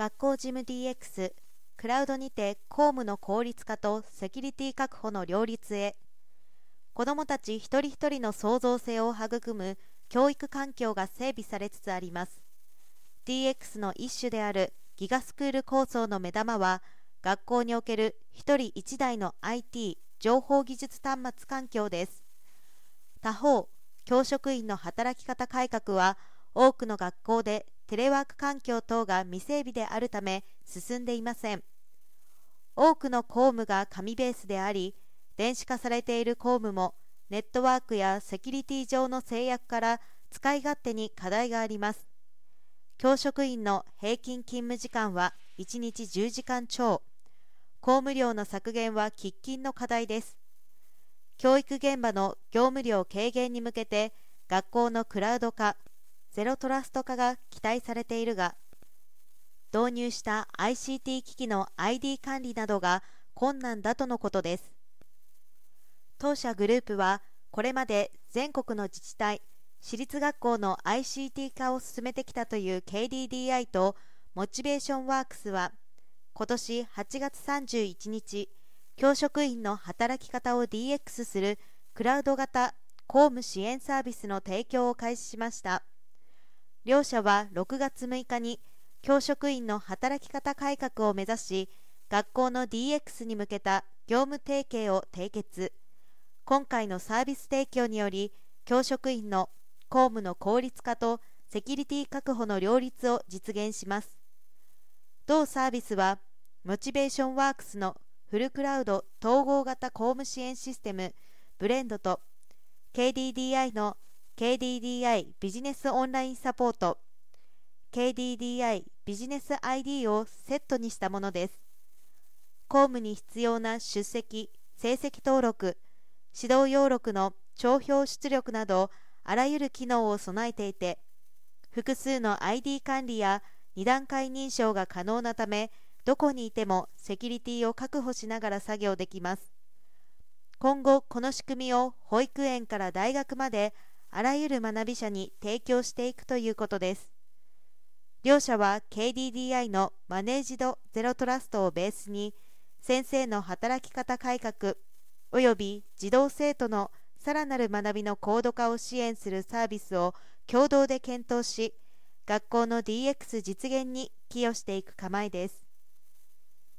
学校事務 DX クラウドにて公務の効率化とセキュリティ確保の両立へ。子どもたち一人一人の創造性を育む教育環境が整備されつつあります。DX の一種であるギガスクール構想の目玉は学校における一人一台の IT 情報技術端末環境です。他方教職員の働き方改革は多くの学校でテレワーク環境等が未整備であるため進んでいません。多くの公務が紙ベースであり電子化されている公務もネットワークやセキュリティ上の制約から使い勝手に課題があります。教職員の平均勤務時間は1日10時間超。公務量の削減は喫緊の課題です。教育現場の業務量軽減に向けて学校のクラウド化ゼロトラスト化が期待されているが導入した ICT 機器の ID 管理などが困難だとのことです。当社グループはこれまで全国の自治体私立学校の ICT 化を進めてきたという KDDI とモチベーションワークスは今年8月31日教職員の働き方を DX するクラウド型公務支援サービスの提供を開始しました。両社は6月6日に教職員の働き方改革を目指し学校の DX に向けた業務提携を締結。今回のサービス提供により教職員の公務の効率化とセキュリティ確保の両立を実現します。同サービスはモチベーションワークスのフルクラウド統合型公務支援システムブレンドと KDDI の KDDI ビジネスオンラインサポート KDDI ビジネス ID をセットにしたものです。公務に必要な出席成績登録指導要録の帳票出力などあらゆる機能を備えていて複数の ID 管理や2段階認証が可能なためどこにいてもセキュリティを確保しながら作業できます。今後この仕組みを保育園から大学まであらゆる学び者に提供していくということです。両社は KDDI のマネージドゼロトラストをベースに先生の働き方改革および児童生徒のさらなる学びの高度化を支援するサービスを共同で検討し学校の DX 実現に寄与していく構えです。